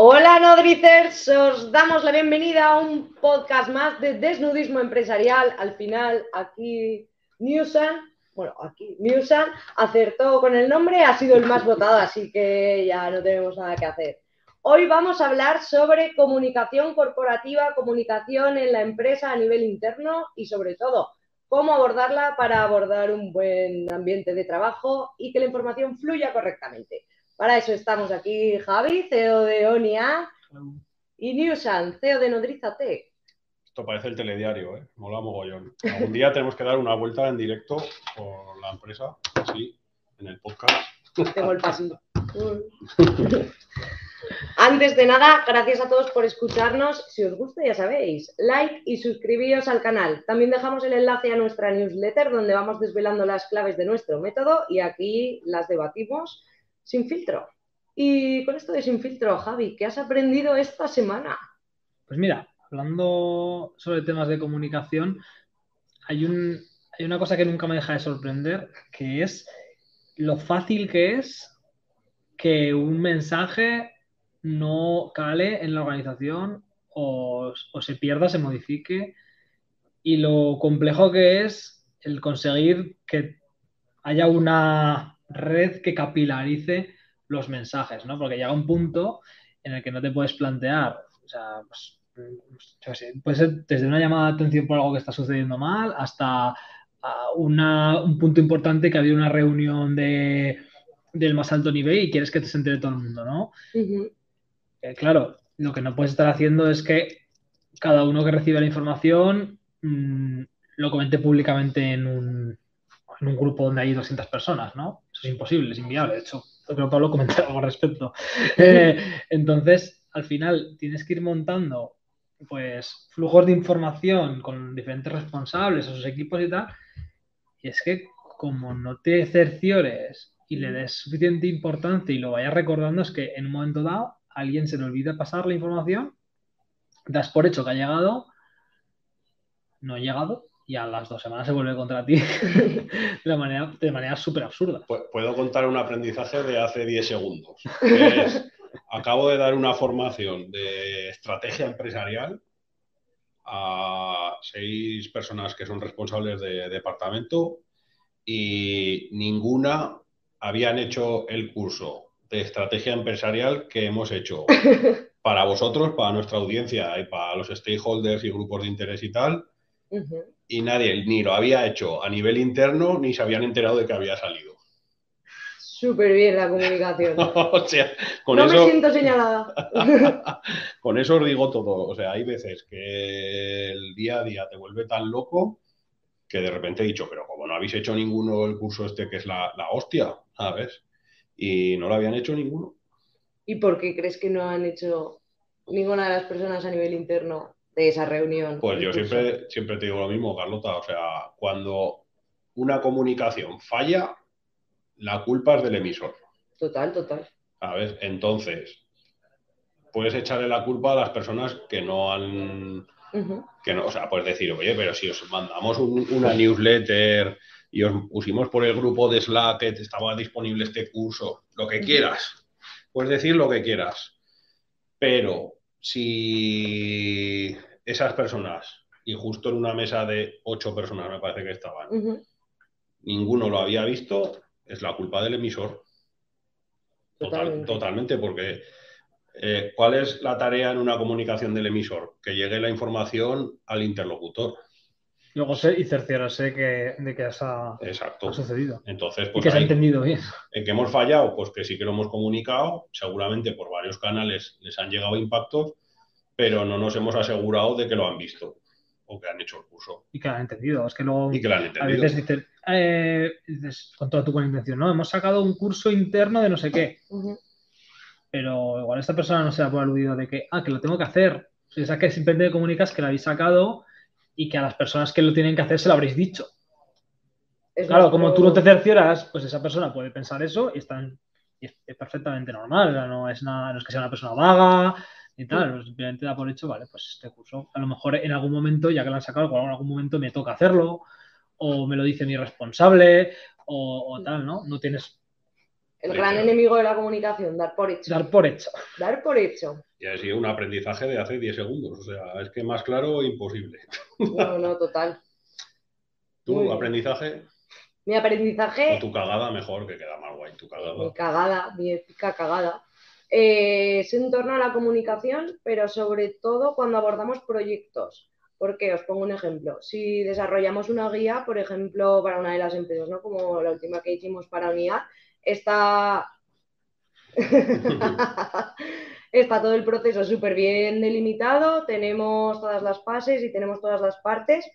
Hola Nodricers, os damos la bienvenida a un podcast más de desnudismo empresarial. Al final, aquí Newsan, bueno, aquí Newsan acertó con el nombre, ha sido el más votado, así que ya no tenemos nada que hacer. Hoy vamos a hablar sobre comunicación corporativa, comunicación en la empresa a nivel interno y sobre todo cómo abordarla para abordar un buen ambiente de trabajo y que la información fluya correctamente. Para eso estamos aquí Javi, CEO de ONIA, y Newsan, CEO de Nodrizate. Esto parece el telediario, ¿eh? Mola mogollón. Algún día tenemos que dar una vuelta en directo por la empresa, así, en el podcast. Tengo el pasillo. Antes de nada, gracias a todos por escucharnos. Si os gusta, ya sabéis, like y suscribíos al canal. También dejamos el enlace a nuestra newsletter donde vamos desvelando las claves de nuestro método y aquí las debatimos sin filtro. Y con esto de sin filtro, Javi, ¿qué has aprendido esta semana? Pues mira, hablando sobre temas de comunicación, hay, un, hay una cosa que nunca me deja de sorprender, que es lo fácil que es que un mensaje no cale en la organización o, se pierda, se modifique y lo complejo que es el conseguir que haya una red que capilarice los mensajes, ¿no? Porque llega un punto en el que no te puedes plantear, o sea, pues, yo sé, puede ser desde una llamada de atención por algo que está sucediendo mal hasta una, un punto importante que ha habido una reunión de, del más alto nivel y quieres que te entere todo el mundo, ¿no? eh, claro, lo que no puedes estar haciendo es que cada uno que recibe la información mmm, lo comente públicamente en un, en un grupo donde hay 200 personas, ¿no? Eso es imposible, es inviable. De hecho, creo que Pablo comentó algo al respecto. Eh, entonces, al final, tienes que ir montando pues flujos de información con diferentes responsables o sus equipos y tal. Y es que como no te cerciores y le des suficiente importancia y lo vayas recordando, es que en un momento dado alguien se le olvida pasar la información, das por hecho que ha llegado, no ha llegado, y a las dos semanas se vuelve contra ti de, manera, de manera súper absurda. Puedo contar un aprendizaje de hace 10 segundos. Es, acabo de dar una formación de estrategia empresarial a seis personas que son responsables de departamento y ninguna habían hecho el curso de estrategia empresarial que hemos hecho para vosotros, para nuestra audiencia y para los stakeholders y grupos de interés y tal. Uh -huh y nadie ni lo había hecho a nivel interno ni se habían enterado de que había salido. Súper bien la comunicación. o sea, con no eso, me siento señalada. con eso os digo todo. O sea, hay veces que el día a día te vuelve tan loco que de repente he dicho, pero como no habéis hecho ninguno el curso este que es la, la hostia, ¿sabes? Y no lo habían hecho ninguno. ¿Y por qué crees que no han hecho ninguna de las personas a nivel interno de esa reunión. Pues yo siempre, siempre te digo lo mismo, Carlota. O sea, cuando una comunicación falla, la culpa es del emisor. Total, total. ¿Sabes? Entonces, puedes echarle la culpa a las personas que no han. Uh -huh. que no, o sea, puedes decir, oye, pero si os mandamos un, una newsletter y os pusimos por el grupo de Slack que estaba disponible este curso, lo que quieras. Puedes decir lo que quieras. Pero si esas personas, y justo en una mesa de ocho personas me parece que estaban, uh -huh. ninguno lo había visto, es la culpa del emisor. Totalmente, Total, totalmente porque eh, ¿cuál es la tarea en una comunicación del emisor? Que llegue la información al interlocutor. Luego sé y cerciorarse que, de que esa, Exacto. ha sucedido. Entonces, pues y que se ahí, ha entendido bien. ¿En que hemos fallado? Pues que sí que lo hemos comunicado, seguramente por varios canales les han llegado impactos, pero no nos hemos asegurado de que lo han visto o que han hecho el curso. Y que lo han entendido. Es que luego y que lo han entendido. a veces dicen, eh, dices, con toda tu buena intención, ¿no? Hemos sacado un curso interno de no sé qué. Uh -huh. Pero igual esta persona no se da por aludido de que, ah, que lo tengo que hacer. O sea, que simplemente comunicas que lo habéis sacado y que a las personas que lo tienen que hacer se lo habréis dicho. Es claro, como tú no te cercioras, pues esa persona puede pensar eso y, está, y es, es, perfectamente normal. No es, nada, no es que sea una persona vaga y tal, pues simplemente da por hecho, vale, pues este curso, a lo mejor en algún momento, ya que lo han sacado, en algún momento me toca hacerlo, o me lo dice mi responsable, o, o tal, ¿no? No tienes El gran enemigo de la comunicación, dar por hecho. Dar por hecho. Dar por hecho. Y ha sido un aprendizaje de hace 10 segundos. O sea, es que más claro imposible. No, no, total. ¿Tu aprendizaje? Mi aprendizaje. O tu cagada mejor, que queda más guay, tu cagada. Mi cagada, mi épica cagada. Eh, es en torno a la comunicación, pero sobre todo cuando abordamos proyectos. Porque os pongo un ejemplo. Si desarrollamos una guía, por ejemplo, para una de las empresas, ¿no? Como la última que hicimos para unidad, está. está todo el proceso súper bien delimitado, tenemos todas las fases y tenemos todas las partes,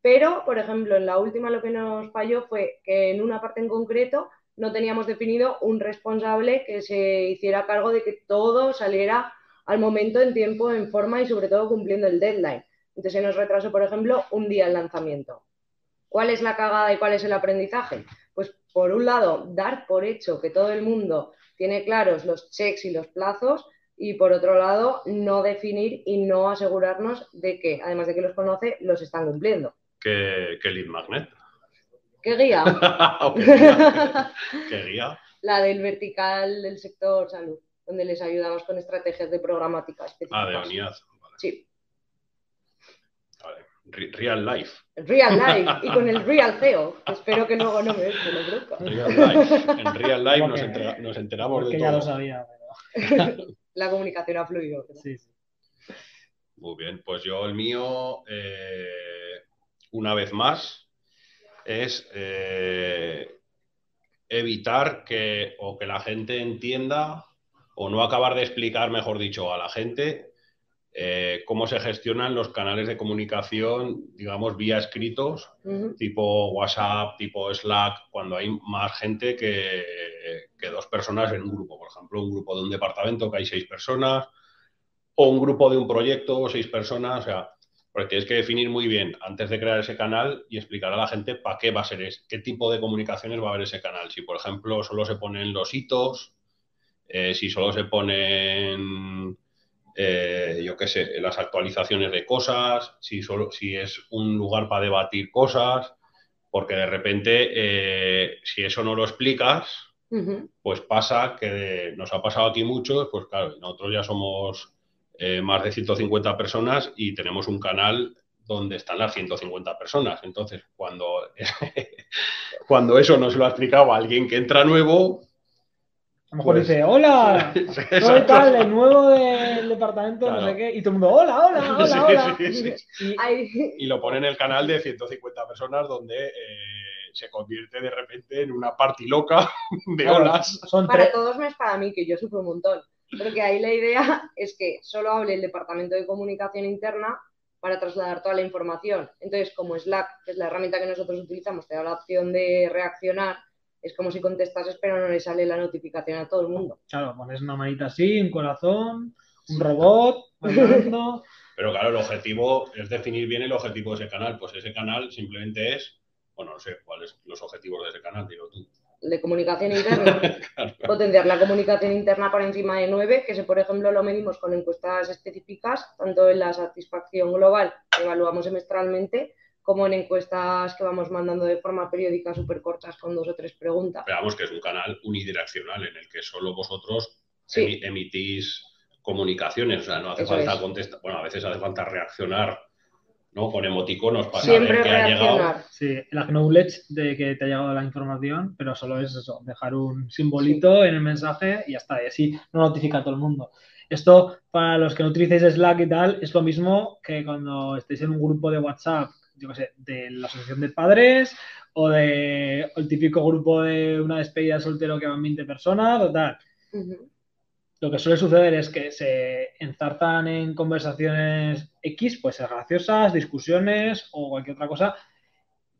pero, por ejemplo, en la última lo que nos falló fue que en una parte en concreto no teníamos definido un responsable que se hiciera cargo de que todo saliera al momento, en tiempo, en forma y sobre todo cumpliendo el deadline. Entonces se nos retrasó, por ejemplo, un día el lanzamiento. ¿Cuál es la cagada y cuál es el aprendizaje? Pues por un lado, dar por hecho que todo el mundo tiene claros los checks y los plazos y por otro lado, no definir y no asegurarnos de que, además de que los conoce, los están cumpliendo. ¿Qué, lead magnet? ¿Qué guía? ¿Qué guía? La del vertical del sector salud, donde les ayudamos con estrategias de programática específicas. Ah, de unidad. Sí. Real life. Real life y con el real CEO. Espero que luego no me, me lo bronca. Real life. En real life nos, enteramos de todo. ya lo sabía. La comunicación ha fluido. Sí, sí. Muy bien, pues yo el mío eh, una vez más, es eh, evitar que o que la gente entienda o no acabar de explicar, mejor dicho, a la gente eh, cómo se gestionan los canales de comunicación, digamos, vía escritos, tipo WhatsApp, tipo Slack, cuando hay más gente que, que, dos personas en un grupo. Por ejemplo, un grupo de un departamento que hay seis personas, o un grupo de un proyecto, seis personas. O sea, porque tienes que definir muy bien antes de crear ese canal y explicar a la gente para qué va a ser ese, qué tipo de comunicaciones va a haber ese canal. Si, por ejemplo, solo se ponen los hitos, eh, si solo se ponen, eh, yo qué sé, las actualizaciones de cosas, si, solo, si es un lugar para debatir cosas, porque de repente, eh, si eso no lo explicas, pues pasa que nos ha pasado aquí mucho, pues claro, nosotros ya somos eh, más de 150 personas y tenemos un canal donde están las 150 personas. Entonces, cuando, cuando eso no se lo ha explicado a alguien que entra nuevo... A lo mejor pues dice, hola, soy tal, el nuevo del departamento, no sé qué, y todo el mundo, hola, hola, hola, hola. y, lo pone en el canal de 150 personas donde... Eh, se convierte de repente en una party loca de olas. Son para todos no es para mí, que yo sufro un montón. Porque ahí la idea es que solo hable el departamento de comunicación interna para trasladar toda la información. Entonces, como Slack, que es la herramienta que nosotros utilizamos, te da la opción de reaccionar, es como si contestas, pero no le sale la notificación a todo el mundo. Claro, pones una manita así, un corazón, un robot, Pero claro, el objetivo es definir bien el objetivo de ese canal. Pues ese canal simplemente es, bueno, no sé cuáles son los objetivos de ese canal, digo tú de comunicación interna, potenciar la comunicación interna por encima de 9, que si por ejemplo lo medimos con encuestas específicas, tanto en la satisfacción global que evaluamos semestralmente, como en encuestas que vamos mandando de forma periódica súper cortas con dos o tres preguntas. Veamos que es un canal unidireccional en el que solo vosotros emitís comunicaciones, o sea, no hace falta contestar, bueno, a veces hace falta reaccionar ¿no? Con emoticonos para Siempre saber que ha llegado. Sí, el acknowledge de que te ha llegado la información, pero solo es eso, dejar un simbolito en el mensaje y ya está, y así no notifica a todo el mundo. Esto, para los que no utilicéis Slack y tal, es lo mismo que cuando estéis en un grupo de WhatsApp, yo qué sé, de la asociación de padres o de el típico grupo de una despedida de soltero que van 20 personas o tal lo que suele suceder es que se enzartan en conversaciones X, pues graciosas, discusiones o cualquier otra cosa,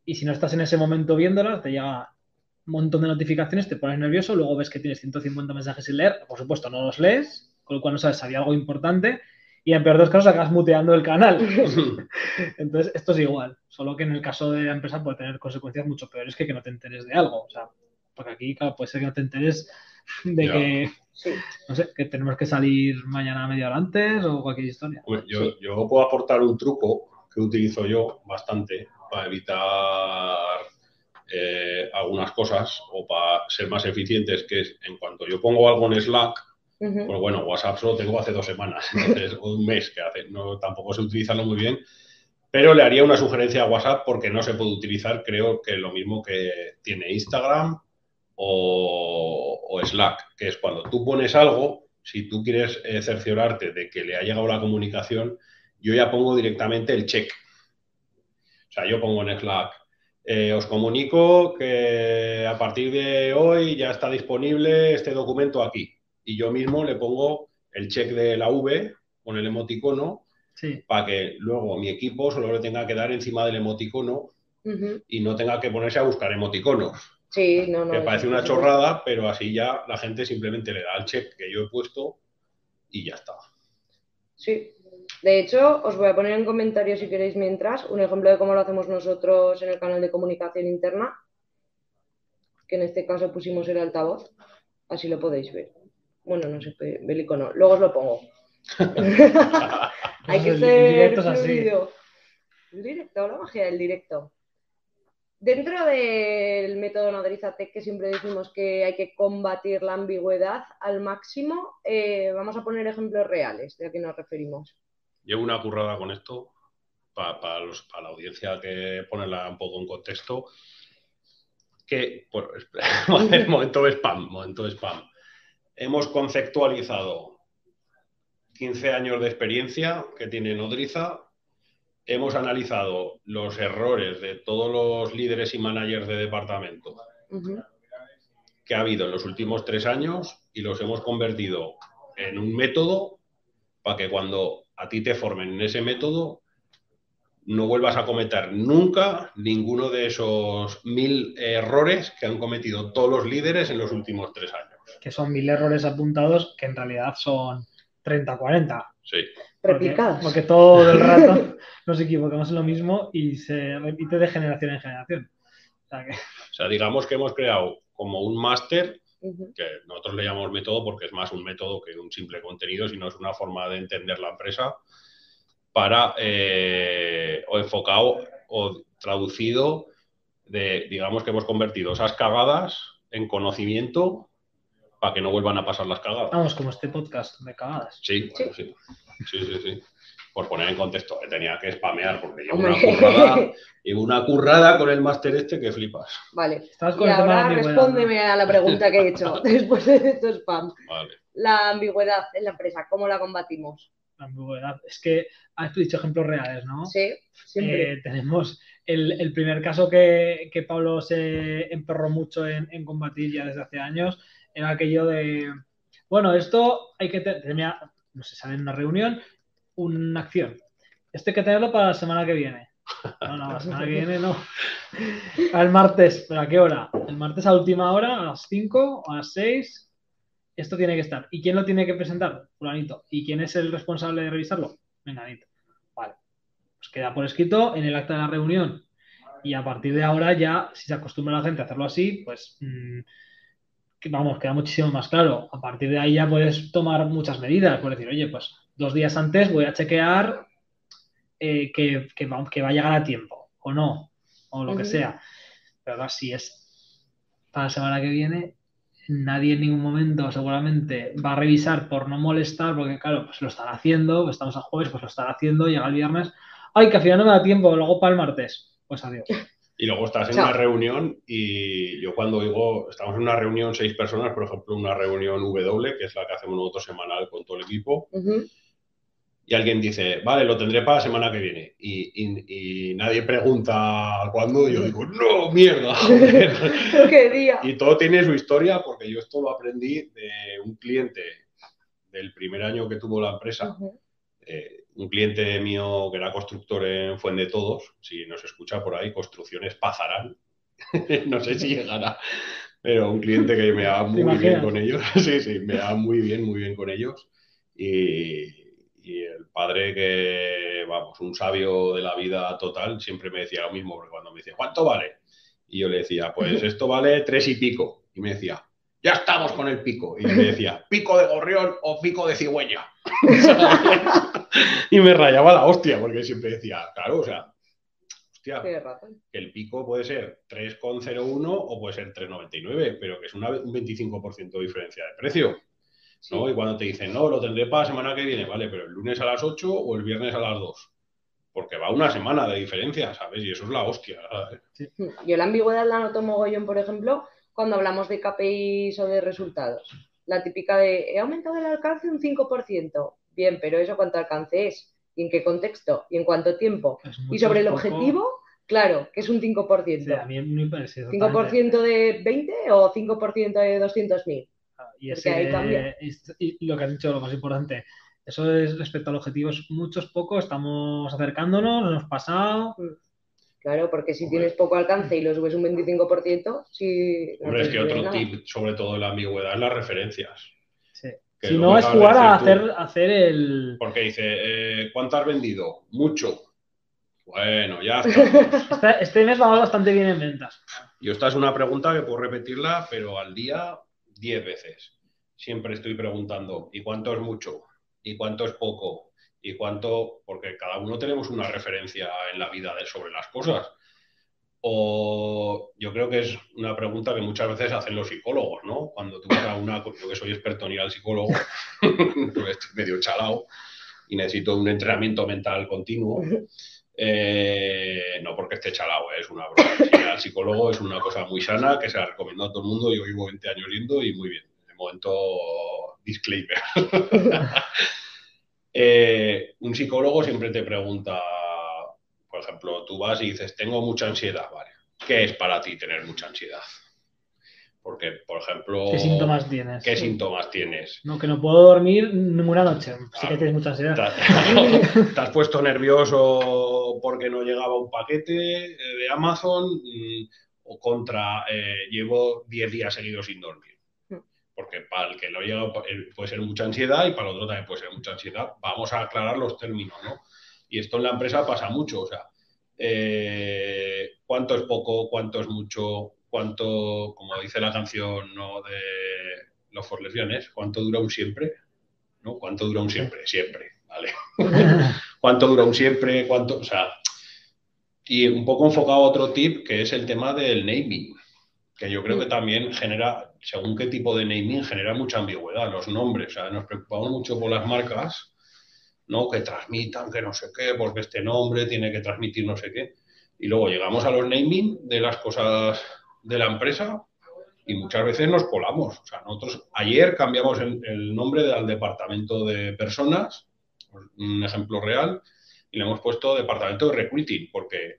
y si no estás en ese momento viéndolas, te llega un montón de notificaciones, te pones nervioso, luego ves que tienes 150 mensajes sin leer, por supuesto no los lees, con lo cual no sabes si había algo importante, y en peor de los casos acabas muteando el canal. Entonces, esto es igual, solo que en el caso de la empresa puede tener consecuencias mucho peores que que no te enteres de algo. O sea, porque aquí puede ser que no te enteres de que, no sé, que tenemos que salir mañana media hora antes o cualquier historia. yo, yo puedo aportar un truco que utilizo yo bastante para evitar eh, algunas cosas o para ser más eficientes, que es en cuanto yo pongo algo en Slack, pues bueno, WhatsApp solo tengo hace dos semanas, entonces un mes que hace, no, tampoco sé utilizarlo muy bien, pero le haría una sugerencia a WhatsApp porque no se puede utilizar, creo que lo mismo que tiene Instagram o, Slack, que es cuando tú pones algo, si tú quieres eh, cerciorarte de que le ha llegado la comunicación, yo ya pongo directamente el check. O sea, yo pongo en Slack, eh, os comunico que a partir de hoy ya está disponible este documento aquí. Y yo mismo le pongo el check de la V con el emoticono para que luego mi equipo solo le tenga que dar encima del emoticono y no tenga que ponerse a buscar emoticonos. Sí, no, no. Que parece una chorrada, pero así ya la gente simplemente le da el check que yo he puesto y ya está. Sí. De hecho, os voy a poner en comentarios si queréis mientras un ejemplo de cómo lo hacemos nosotros en el canal de comunicación interna, que en este caso pusimos el altavoz, así lo podéis ver. Bueno, no sé, bélico no, luego os lo pongo. Hay que ser. El directo, la magia del directo. Dentro del método Nodrizatec, que siempre decimos que hay que combatir la ambigüedad al máximo, eh, vamos a poner ejemplos reales de a qué nos referimos. Llevo una currada con esto para, la audiencia que ponerla un poco en contexto. Que, por, momento de spam, momento de spam. Hemos conceptualizado 15 años de experiencia que tiene Nodriza hemos analizado los errores de todos los líderes y managers de departamento que ha habido en los últimos tres años y los hemos convertido en un método para que cuando a ti te formen en ese método no vuelvas a cometer nunca ninguno de esos mil errores que han cometido todos los líderes en los últimos tres años. Que son mil errores apuntados que en realidad son 30, 40. Sí. Porque, todo el rato nos equivocamos en lo mismo y se repite de generación en generación. O sea, digamos que hemos creado como un máster, que nosotros le llamamos método porque es más un método que un simple contenido, sino es una forma de entender la empresa para, eh, o enfocado o traducido, de, digamos que hemos convertido esas cagadas en conocimiento para que no vuelvan a pasar las cagadas. Vamos, como este podcast de cagadas. Sí, sí. sí. Sí, sí, Por poner en contexto, que tenía que spamear porque llevo una currada, llevo una currada con el máster este que flipas. Vale. y ahora respóndeme a la pregunta que he hecho después de estos spam. Vale. La ambigüedad en la empresa, ¿cómo la combatimos? La ambigüedad. Es que has dicho ejemplos reales, ¿no? Sí, siempre. Eh, tenemos el, primer caso que, Pablo se emperró mucho en, en combatir ya desde hace años era aquello de, bueno, esto hay que tener, no sé, sale en una reunión, una acción. Esto hay que tenerlo para la semana que viene. No, no, la semana que viene no. Al martes, ¿pero a qué hora? El martes a última hora, a las 5 o a las 6. Esto tiene que estar. ¿Y quién lo tiene que presentar? Fulanito. ¿Y quién es el responsable de revisarlo? Menganito. Vale. Pues queda por escrito en el acta de la reunión. Y a partir de ahora ya, si se acostumbra la gente a hacerlo así, pues vamos, queda muchísimo más claro. A partir de ahí ya puedes tomar muchas medidas. Puedes decir, oye, pues dos días antes voy a chequear eh, que, que, va, a llegar a tiempo o no, o lo que sea. Pero ahora si es para la semana que viene, nadie en ningún momento seguramente va a revisar por no molestar, porque claro, pues lo están haciendo, pues estamos a jueves, pues lo están haciendo, llega el viernes, ay, que al final no me da tiempo, luego para el martes, pues adiós. Y luego estás en una reunión y yo cuando digo, estamos en una reunión seis personas, por ejemplo, una reunión W, que es la que hacemos nosotros semanal con todo el equipo, y alguien dice, vale, lo tendré para la semana que viene, y, nadie pregunta cuándo, y yo digo, no, mierda. ¿Qué día? Y todo tiene su historia, porque yo esto lo aprendí de un cliente del primer año que tuvo la empresa un cliente mío que era constructor en Fuente de Todos, si nos escucha por ahí, Construcciones Pazarán, no sé si llegará, pero un cliente que me da muy bien con ellos, sí, sí, me da muy bien, muy bien con ellos. Y, el padre que, vamos, un sabio de la vida total, siempre me decía lo mismo, porque cuando me decía, ¿cuánto vale? Y yo le decía, pues esto vale tres y pico. Y me decía, ya estamos con el pico. Y me decía, pico de gorrión o pico de cigüeña. y me rayaba la hostia, porque siempre decía, claro, o sea, hostia, que el pico puede ser 3,01 o puede ser 3,99, pero que es una- un 25% de diferencia de precio. ¿no? Y cuando te dicen, no, lo tendré para la semana que viene, vale, pero el lunes a las 8 o el viernes a las 2. Porque va una semana de diferencia, ¿sabes? Y eso es la hostia. ¿sabes? Yo la ambigüedad la noto mogollón, por ejemplo, cuando hablamos de KPIs o de resultados. La típica de, he aumentado el alcance un 5%. Bien, pero ¿eso cuánto alcance es? ¿Y en qué contexto? ¿Y en cuánto tiempo? Y sobre el poco. objetivo, claro, que es un Sí, 5%. a mí me parece ¿5% de 20 o 5% de 200.000? Y, Porque ahí cambia. ese, y lo que has dicho, lo más importante, eso es respecto al objetivo, es mucho, es poco, estamos acercándonos, nos hemos pasado. Claro, porque si Hombre. tienes poco alcance y lo subes un 25%, si... no Hombre, es que otro nada. tip, sobre todo de la ambigüedad, es las referencias. Sí. Que Si no, es jugar a hacer, hacer el. Porque dice, eh, ¿cuánto has vendido? Mucho. Bueno, ya está. Este, este mes vamos bastante bien en ventas. Y esta es una pregunta que puedo repetirla, pero al día 10 veces. Siempre estoy preguntando, ¿y cuánto es mucho? ¿Y cuánto es poco? ¿Y cuánto? Porque cada uno tenemos una referencia en la vida de, sobre las cosas. O yo creo que es una pregunta que muchas veces hacen los psicólogos, ¿no? Cuando tú vas a una, yo que soy experto en ir al psicólogo, estoy medio chalado y necesito un entrenamiento mental continuo. Eh, no porque esté chalado, ¿eh? es una broma. Al psicólogo es una cosa muy sana que se la recomiendo a todo el mundo. Yo llevo 20 años yendo y muy bien. De momento, disclaimer. Eh, un psicólogo siempre te pregunta, por ejemplo, tú vas y dices, tengo mucha ansiedad, ¿vale? ¿Qué es para ti tener mucha ansiedad? Porque, por ejemplo, ¿Qué síntomas tienes? ¿qué síntomas tienes? No, que no puedo dormir ninguna noche. Sí que tienes mucha ansiedad. ¿Te has, te has puesto nervioso porque no llegaba un paquete eh, de Amazon mm, o contra eh, llevo 10 días seguidos sin dormir? Porque para el que no llega eh, puede ser mucha ansiedad y para el otro también puede ser mucha ansiedad. Vamos a aclarar los términos, ¿no? Y esto en la empresa pasa mucho, o sea, eh, cuánto es poco, cuánto es mucho, cuánto, como dice la canción ¿no? de los For Lesbianes, cuánto dura un siempre, ¿no? ¿Cuánto dura un siempre? Siempre, ¿vale? ¿Cuánto dura un siempre? ¿Cuánto? O sea, y un poco enfocado a otro tip que es el tema del naming, que yo creo que también genera, según qué tipo de naming, genera mucha ambigüedad, los nombres. O sea, nos preocupamos mucho por las marcas, ¿no? Que transmitan, que no sé qué, porque este nombre tiene que transmitir no sé qué. Y luego llegamos a los naming de las cosas de la empresa y muchas veces nos colamos. O sea, nosotros ayer cambiamos el, el nombre de- al departamento de personas, un ejemplo real, y le hemos puesto departamento de recruiting, porque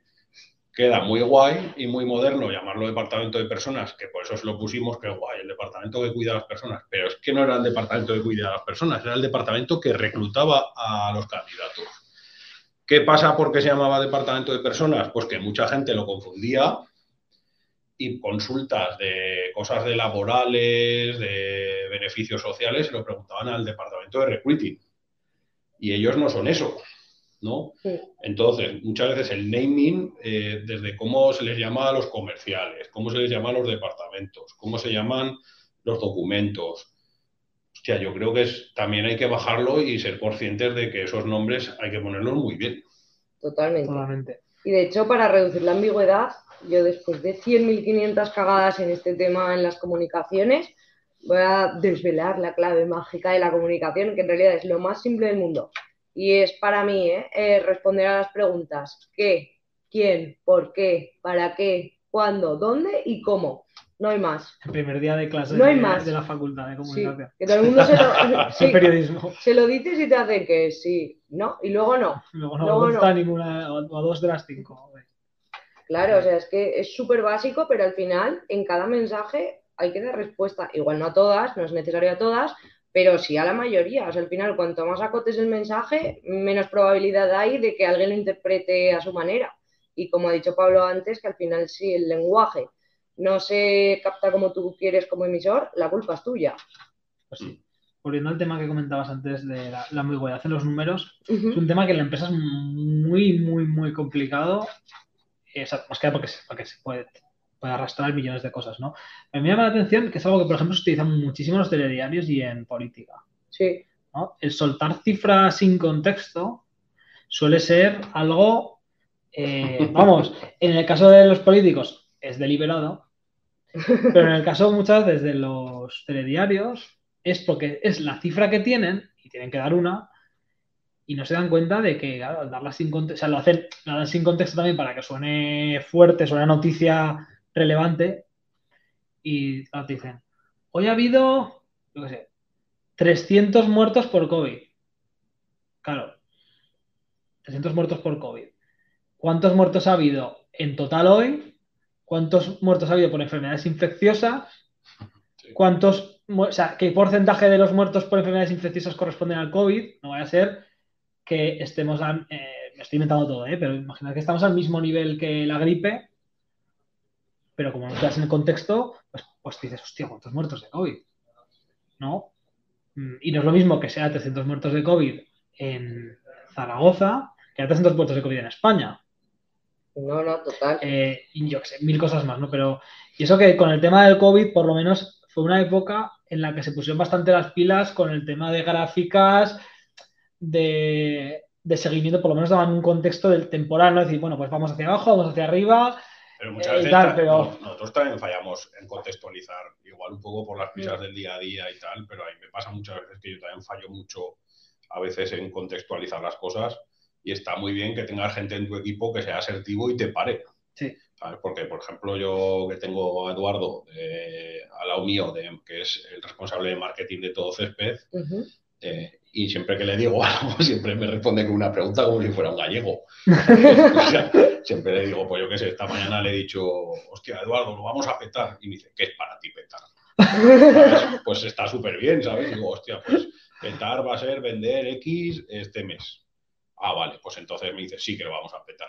queda muy guay y muy moderno llamarlo departamento de personas, que por eso se lo pusimos, que guay, el departamento que cuida a las personas. Pero es que no era el departamento que cuida a las personas, era el departamento que reclutaba a los candidatos. ¿Qué pasa porque se llamaba departamento de personas? Pues que mucha gente lo confundía y consultas de cosas de laborales, de beneficios sociales, se lo preguntaban al departamento de recruiting. Y ellos no son eso, ¿no? Sí. Entonces, muchas veces el naming, eh, desde cómo se les llama a los comerciales, cómo se les llama a los departamentos, cómo se llaman los documentos. Hostia, yo creo que es, también hay que bajarlo y ser conscientes de que esos nombres hay que ponerlos muy bien. Totalmente. Totalmente. Y de hecho, para reducir la ambigüedad, yo después de 100.500 cagadas en este tema en las comunicaciones, voy a desvelar la clave mágica de la comunicación, que en realidad es lo más simple del mundo. Y es para mí ¿eh? Eh, responder a las preguntas ¿qué? ¿Quién? ¿Por qué? ¿Para qué? ¿Cuándo? ¿Dónde? ¿Y cómo? No hay más. El primer día de clase No hay de, más. de la facultad de Sí, comunicación. que todo el mundo se lo, sí, periodismo. se lo dices y te hacen que sí, ¿no? Y luego no. Luego no Luego no. ninguna, o o a dos de las cinco. Claro, o sea, es que es súper básico, pero al final en cada mensaje hay que dar respuesta. Igual no a todas, no es necesario a todas, pero sí a la mayoría. O sea, al final, cuanto más acotes el mensaje, menos probabilidad hay de que alguien lo interprete a su manera. Y como ha dicho Pablo antes, que al final si el lenguaje no se capta como tú quieres como emisor, la culpa es tuya. Pues sí. Volviendo al tema que comentabas antes de la, la ambigüedad en los números, es un tema que en la empresa es muy, muy, muy complicado. Es, más que nada porque se puede, puede arrastrar millones de cosas, ¿no? A mí me llama la atención que es algo que, por ejemplo, se utiliza muchísimo en los telediarios y en política. Sí, ¿no? El soltar cifras sin contexto suele ser algo Eh, vamos, en el caso de los políticos es deliberado, pero en el caso muchas veces de los telediarios es porque es la cifra que tienen y tienen que dar una y no se dan cuenta de que, claro, darla sin contexto, o sea, lo hacen, sin contexto también para que suene fuerte, suene noticia relevante y te dicen, hoy ha habido, yo qué sé, 300 muertos por COVID. Claro, 300 muertos por COVID. ¿Cuántos muertos ha habido en total hoy? ¿Cuántos muertos ha habido por enfermedades infecciosas? ¿Cuántos, o sea, qué porcentaje de los muertos por enfermedades infecciosas corresponden al COVID? No vaya a ser que estemos, eh, me estoy inventando todo, ¿eh? pero imagina que estamos al mismo nivel que la gripe, pero como no te das en el contexto, pues, pues dices, hostia, ¿cuántos muertos de COVID? ¿No? Mm, y no es lo mismo que sea 300 muertos de COVID en Zaragoza que 300 muertos de COVID en España. No, no, total. Eh, y yo qué sé, mil cosas más, ¿no? Pero, y eso que con el tema del COVID, por lo menos fue una época en la que se pusieron bastante las pilas con el tema de gráficas, de, seguimiento, por lo menos daban un contexto del temporal, ¿no? Es decir, bueno, pues vamos hacia abajo, vamos hacia arriba. Pero muchas eh, veces nosotros también fallamos en contextualizar, igual un poco por las prisas del día a día y tal, pero a mí me pasa muchas veces que yo también fallo mucho a veces en contextualizar las cosas y está muy bien que tengas gente en tu equipo que sea asertivo y te pare. Sí. Porque, por ejemplo, yo que tengo a Eduardo al lado mío, que es el responsable de marketing de todo Césped, eh, y siempre que le digo algo, siempre me responde con una pregunta como si fuera un gallego. siempre le digo, pues yo qué sé, esta mañana le he dicho, hostia, Eduardo, lo vamos a petar. Y me dice, ¿qué es para ti petar? Pues está súper bien, ¿sabes? Digo, hostia, pues petar va a ser vender X este mes. Ah, vale, pues entonces me dice, sí que lo vamos a petar.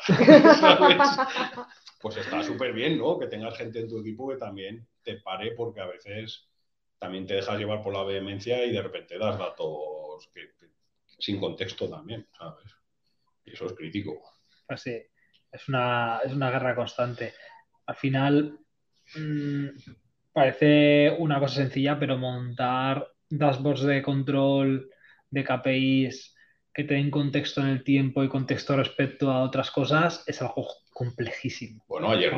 Pues está súper bien, ¿no? Que tengas gente en tu equipo que también te pare porque a veces también te dejas llevar por la vehemencia y de repente das datos sin contexto también, ¿sabes? Y eso es crítico. Así, es una, es una guerra constante. Al final, mm, parece una cosa sencilla, pero montar dashboards de control de KPIs que te den contexto en el tiempo y contexto respecto a otras cosas es algo complejísimo. Bueno, ayer,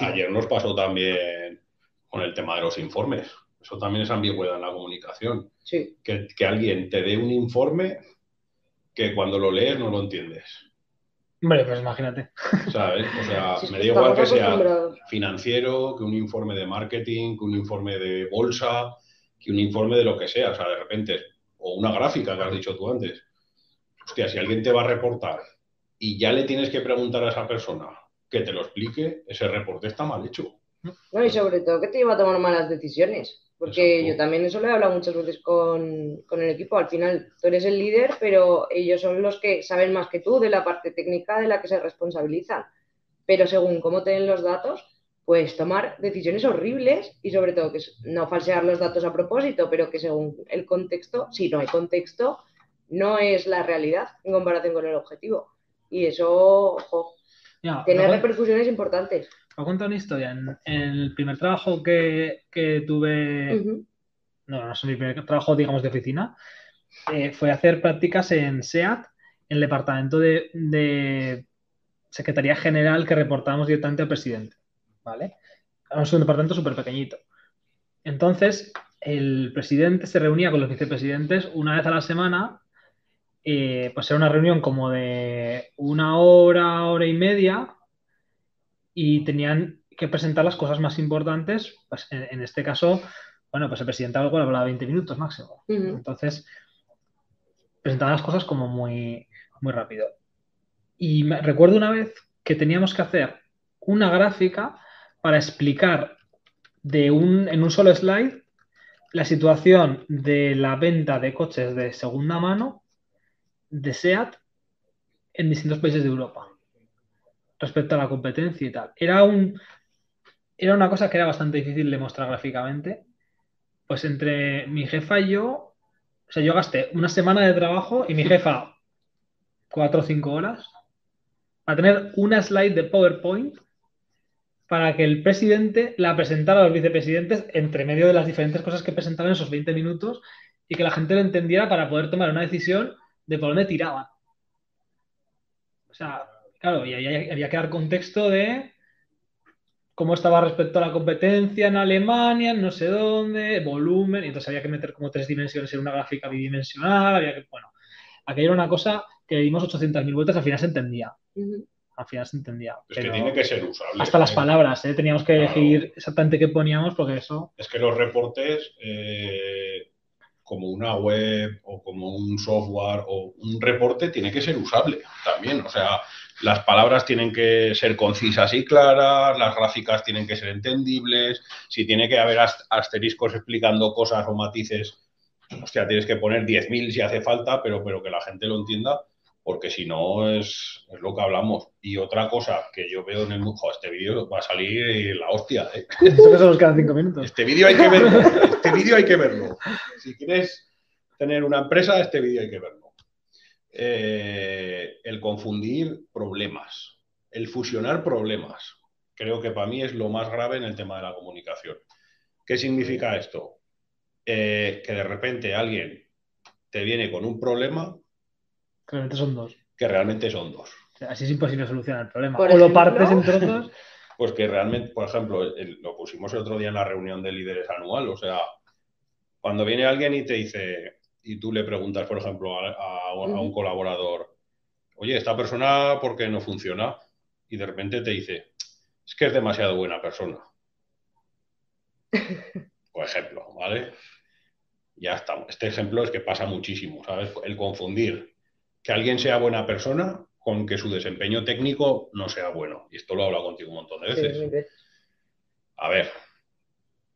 ayer, nos pasó también con el tema de los informes. Eso también es ambigüedad en la comunicación. Sí. Que, que, alguien te dé un informe que cuando lo lees no lo entiendes. Hombre, pues imagínate. ¿Sabes? O sea, me da igual que sea financiero, que un informe de marketing, que un informe de bolsa, que un informe de lo que sea. O sea, de repente, o una gráfica que has dicho tú antes. Hostia, si alguien te va a reportar y ya le tienes que preguntar a esa persona que te lo explique, ese reporte está mal hecho. No, y sobre todo que te lleva a tomar malas decisiones. Porque yo también eso lo he hablado muchas veces con, con, el equipo. Al final tú eres el líder, pero ellos son los que saben más que tú de la parte técnica de la que se responsabilizan. Pero según cómo te den los datos, pues tomar decisiones horribles y sobre todo que no falsear los datos a propósito, pero que según el contexto, si no hay contexto, no es la realidad en comparación con el objetivo. Y eso, ojo, tiene repercusiones importantes. Os cuento una historia. En, el primer trabajo que, tuve, no, no es mi primer trabajo, digamos, de oficina, eh, fue hacer prácticas en SEAT, en el departamento de, de Secretaría General que reportábamos directamente al presidente. ¿vale? Es un departamento súper pequeñito. Entonces, el presidente se reunía con los vicepresidentes una vez a la semana, eh, pues era una reunión como de una hora, hora y media, y tenían que presentar las cosas más importantes, pues en, este caso, bueno, pues el presidente algo hablaba 20 minutos máximo. Entonces, presentaban las cosas como muy, muy rápido. Y me, recuerdo una vez que teníamos que hacer una gráfica para explicar de un, en un solo slide la situación de la venta de coches de segunda mano de SEAT en distintos países de Europa respecto a la competencia y tal. Era, un, era una cosa que era bastante difícil de mostrar gráficamente. Pues entre mi jefa y yo, o sea, yo gasté una semana de trabajo y mi jefa cuatro o cinco horas para tener una slide de PowerPoint para que el presidente la presentara a los vicepresidentes entre medio de las diferentes cosas que presentaban en esos 20 minutos y que la gente lo entendiera para poder tomar una decisión de por dónde tiraban. O sea, claro, y ahí había que dar contexto de cómo estaba respecto a la competencia en Alemania, no sé dónde, volumen, y entonces había que meter como tres dimensiones en una gráfica bidimensional, había que, bueno, aquello era una cosa que le dimos 800.000 vueltas, al final se entendía. Al final se entendía. Es que tiene que ser usable. Hasta las palabras, ¿eh? teníamos que elegir exactamente qué poníamos porque eso... Es que los reportes, eh, como una web o como un software o un reporte, tiene que ser usable también. O sea, las palabras tienen que ser concisas y claras, las gráficas tienen que ser entendibles, si tiene que haber asteriscos explicando cosas o matices, hostia, tienes que poner 10.000 si hace falta, pero, pero que la gente lo entienda, porque si no es, lo que hablamos. Y otra cosa que yo veo en el mundo, este vídeo va a salir la hostia. ¿eh? Eso que cinco minutos. Este vídeo hay que verlo, este vídeo hay que verlo. Si quieres tener una empresa, este vídeo hay que verlo. Eh, el confundir problemas, el fusionar problemas. Creo que para mí es lo más grave en el tema de la comunicación. ¿Qué significa esto? Eh, que de repente alguien te viene con un problema. Que realmente son dos. Que realmente son dos. así es imposible solucionar el problema. o lo partes en trozos. Pues que realmente, por ejemplo, lo pusimos el otro día en la reunión de líderes anual. O sea, cuando viene alguien y te dice, y tú le preguntas, por ejemplo, a, un colaborador, oye, esta persona, ¿por qué no funciona? Y de repente te dice, es que es demasiado buena persona. Por ejemplo, ¿vale? Ya está. Este ejemplo es que pasa muchísimo, ¿sabes? El confundir que alguien sea buena persona con que su desempeño técnico no sea bueno. Y esto lo he hablado contigo un montón de veces. A ver,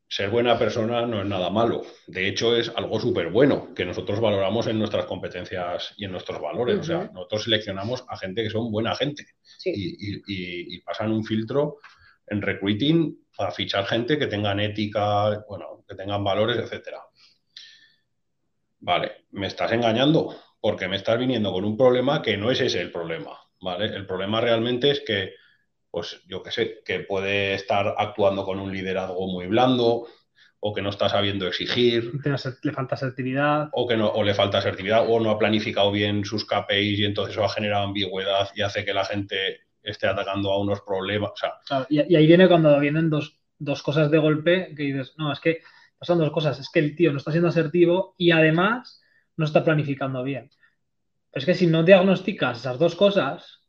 ser buena persona no es nada malo. De hecho, es algo súper bueno que nosotros valoramos en nuestras competencias y en nuestros valores. O sea, nosotros seleccionamos a gente que son buena gente y, pasan un filtro en recruiting para fichar gente que tengan ética, bueno, que tengan valores, etcétera. Vale, me estás engañando porque me estás viniendo con un problema que no es ese el problema. ¿vale? El problema realmente es que pues yo qué sé, que puede estar actuando con un liderazgo muy blando o que no está sabiendo exigir. Le falta asertividad. O que no, o le falta asertividad o no ha planificado bien sus KPIs y entonces eso ha generado ambigüedad y hace que la gente esté atacando a unos problemas. y, ahí viene cuando vienen dos, dos, cosas de golpe que dices, no, es que pasan dos cosas, es que el tío no está siendo asertivo y además no está planificando bien. Pero es que si no diagnosticas esas dos cosas,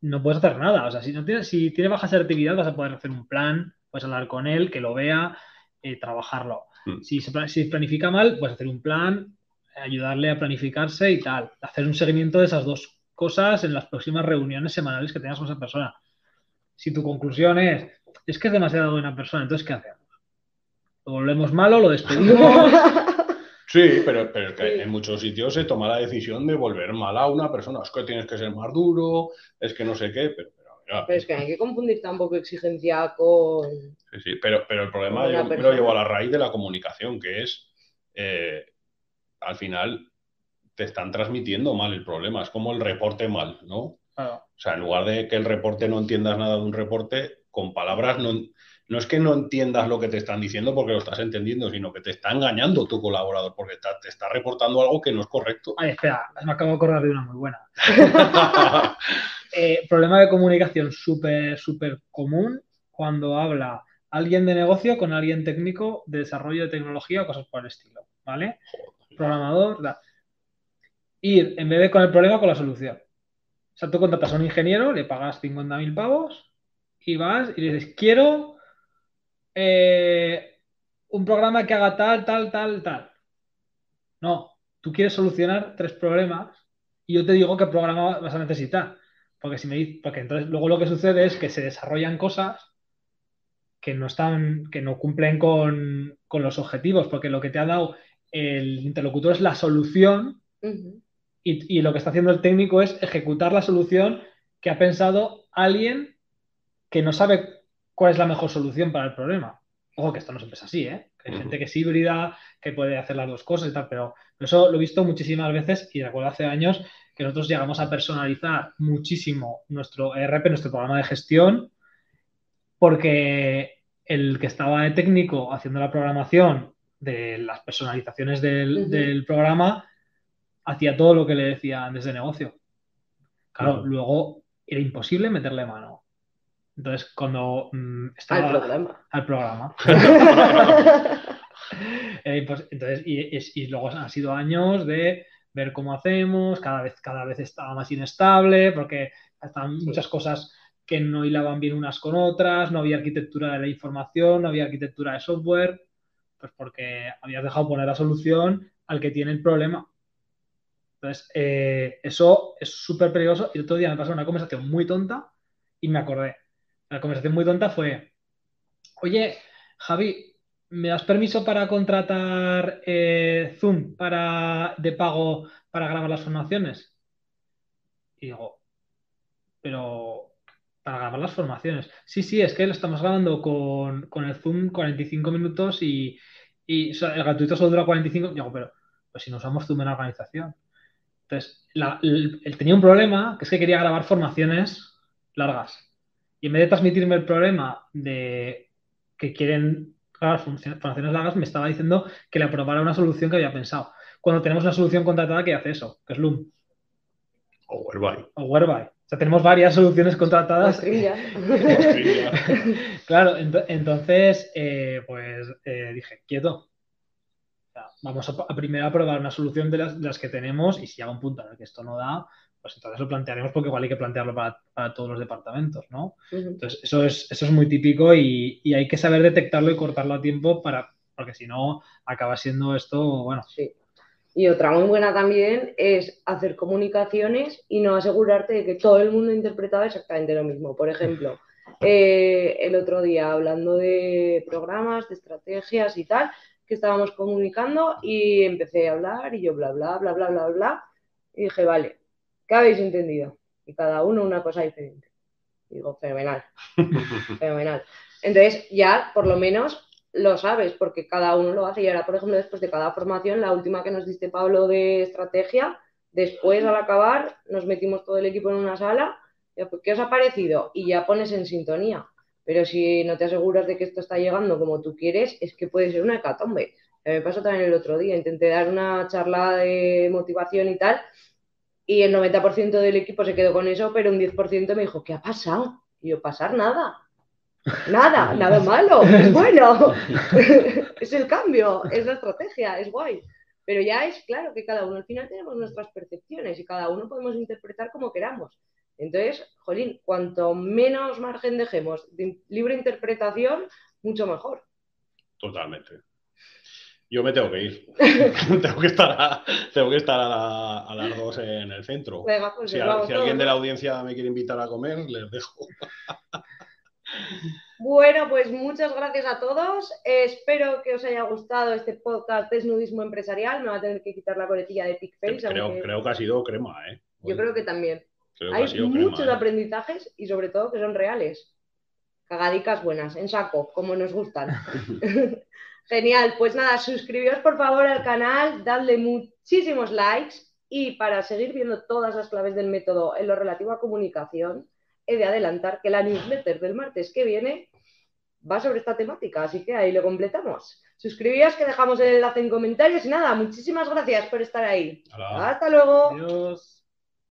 no puedes hacer nada. O sea, si, no tienes, si tiene baja asertividad, vas a poder hacer un plan, puedes hablar con él, que lo vea, eh, trabajarlo. Hmm. Si, se, si planifica mal, puedes hacer un plan, ayudarle a planificarse y tal. Hacer un seguimiento de esas dos cosas en las próximas reuniones semanales que tengas con esa persona. Si tu conclusión es, es que es demasiado buena persona, entonces ¿qué hacemos? ¿Lo volvemos malo? ¿Lo despedimos? Sí, pero, pero que en muchos sitios se toma la decisión de volver mal a una persona. Es que tienes que ser más duro, es que no sé qué, pero... Pero, es que hay que confundir tampoco exigencia con... Sí, sí, pero, pero el problema yo me lo llevo a la raíz de la comunicación, que es, eh, al final, te están transmitiendo mal el problema. Es como el reporte mal, ¿no? O sea, en lugar de que el reporte no entiendas nada de un reporte, con palabras no no es que no entiendas lo que te están diciendo porque lo estás entendiendo, sino que te está engañando tu colaborador porque te está reportando algo que no es correcto. Ay, espera, me acabo de acordar de una muy buena. Eh, problema de comunicación súper, súper común cuando habla alguien de negocio con alguien técnico de desarrollo de tecnología o cosas por el estilo, ¿vale? Programador, da. Ir en vez de con el problema, con la solución. O sea, tú contratas a un ingeniero, le pagas 50.000 pavos y vas y le dices, quiero eh, un programa que haga tal, tal, tal, tal. No, tú quieres solucionar tres problemas y yo te digo qué programa vas a necesitar. Porque si me porque entonces luego lo que sucede es que se desarrollan cosas que no están, que no cumplen con, los objetivos, porque lo que te ha dado el interlocutor es la solución y, y, lo que está haciendo el técnico es ejecutar la solución que ha pensado alguien que no sabe cuál es la mejor solución para el problema. Ojo, que esto no siempre es así, ¿eh? hay gente que es híbrida, que puede hacer las dos cosas y tal, pero eso lo he visto muchísimas veces y recuerdo hace años que nosotros llegamos a personalizar muchísimo nuestro ERP, nuestro programa de gestión, porque el que estaba de técnico haciendo la programación de las personalizaciones del, programa hacía todo lo que le decían desde negocio. Claro, luego era imposible meterle mano. Entonces, cuando mm, estaba... Al programa. Al programa. Entonces, y, y, luego han sido años de ver cómo hacemos, cada vez, cada vez estaba más inestable, porque estaban muchas cosas que no hilaban bien unas con otras, no había arquitectura de la información, no había arquitectura de software, pues porque habías dejado poner la solución al que tiene el problema. Entonces, eh, eso es súper peligroso. Y el otro día me pasó una conversación muy tonta y me acordé. La conversación muy tonta fue, oye, Javi, ¿me das permiso para contratar eh, Zoom para, de pago para grabar las formaciones? Y digo, pero para grabar las formaciones. Sí, sí, es que lo estamos grabando con, el Zoom 45 minutos y, el gratuito solo dura 45. Digo, pero pues si no usamos Zoom en la organización. Entonces, él tenía un problema, que es que quería grabar formaciones largas. Y en vez de transmitirme el problema de que quieren grabar formaciones largas, me estaba diciendo que le aprobara una solución que había pensado. Cuando tenemos una solución contratada que hace eso, que es Loom. O Whereby. O Whereby. O sea, tenemos varias soluciones contratadas. claro, entonces, eh, pues eh, dije, quieto, vamos a, primero a probar una solución de las, que tenemos y si llega un punto en el que esto no da, pues entonces lo plantearemos porque igual hay que plantearlo para, todos los departamentos, ¿no? Entonces, eso es, eso es muy típico y, hay que saber detectarlo y cortarlo a tiempo para, porque si no, acaba siendo esto, bueno. Sí. Y otra muy buena también es hacer comunicaciones y no asegurarte de que todo el mundo interpretaba exactamente lo mismo. Por ejemplo, eh, el otro día hablando de programas, de estrategias y tal, que estábamos comunicando y empecé a hablar y yo bla, bla, bla, bla, bla, bla. Y dije, vale, ¿qué habéis entendido? Y cada uno una cosa diferente. digo, fenomenal, fenomenal. Entonces ya por lo menos lo sabes porque cada uno lo hace. Y ahora, por ejemplo, después de cada formación, la última que nos diste Pablo de estrategia, después al acabar nos metimos todo el equipo en una sala. ¿Qué os ha parecido? Y ya pones en sintonía. Pero si no te aseguras de que esto está llegando como tú quieres, es que puede ser una hecatombe. Me pasó también el otro día, intenté dar una charla de motivación y tal, y el 90% del equipo se quedó con eso, pero un 10% me dijo, ¿qué ha pasado? Y yo, pasar nada. Nada, nada malo, es bueno. es el cambio, es la estrategia, es guay. Pero ya es claro que cada uno al final tenemos nuestras percepciones y cada uno podemos interpretar como queramos. Entonces, jolín, cuanto menos margen dejemos de libre interpretación, mucho mejor. Totalmente. Yo me tengo que ir. tengo que estar, a, tengo que estar a, las dos en el centro. Pues si, alguien de la audiencia me quiere invitar a comer, les dejo. Bueno, pues muchas gracias a todos. espero que os haya gustado este podcast Desnudismo Empresarial. Me va a tener que quitar la coletilla de Pickface. Creo, creo que ha sido crema, ¿eh? Yo creo que también. Hay muchos ¿eh? aprendizajes y sobre todo que son reales. Cagadicas buenas, en saco, como nos gustan. Genial, pues nada, suscribíos por favor al canal, dadle muchísimos likes y para seguir viendo todas las claves del método en lo relativo a comunicación, he de adelantar que la newsletter del martes que viene va sobre esta temática, así que ahí lo completamos. Suscribíos, que dejamos el enlace en comentarios y nada, muchísimas gracias por estar ahí. Hasta luego. Adiós.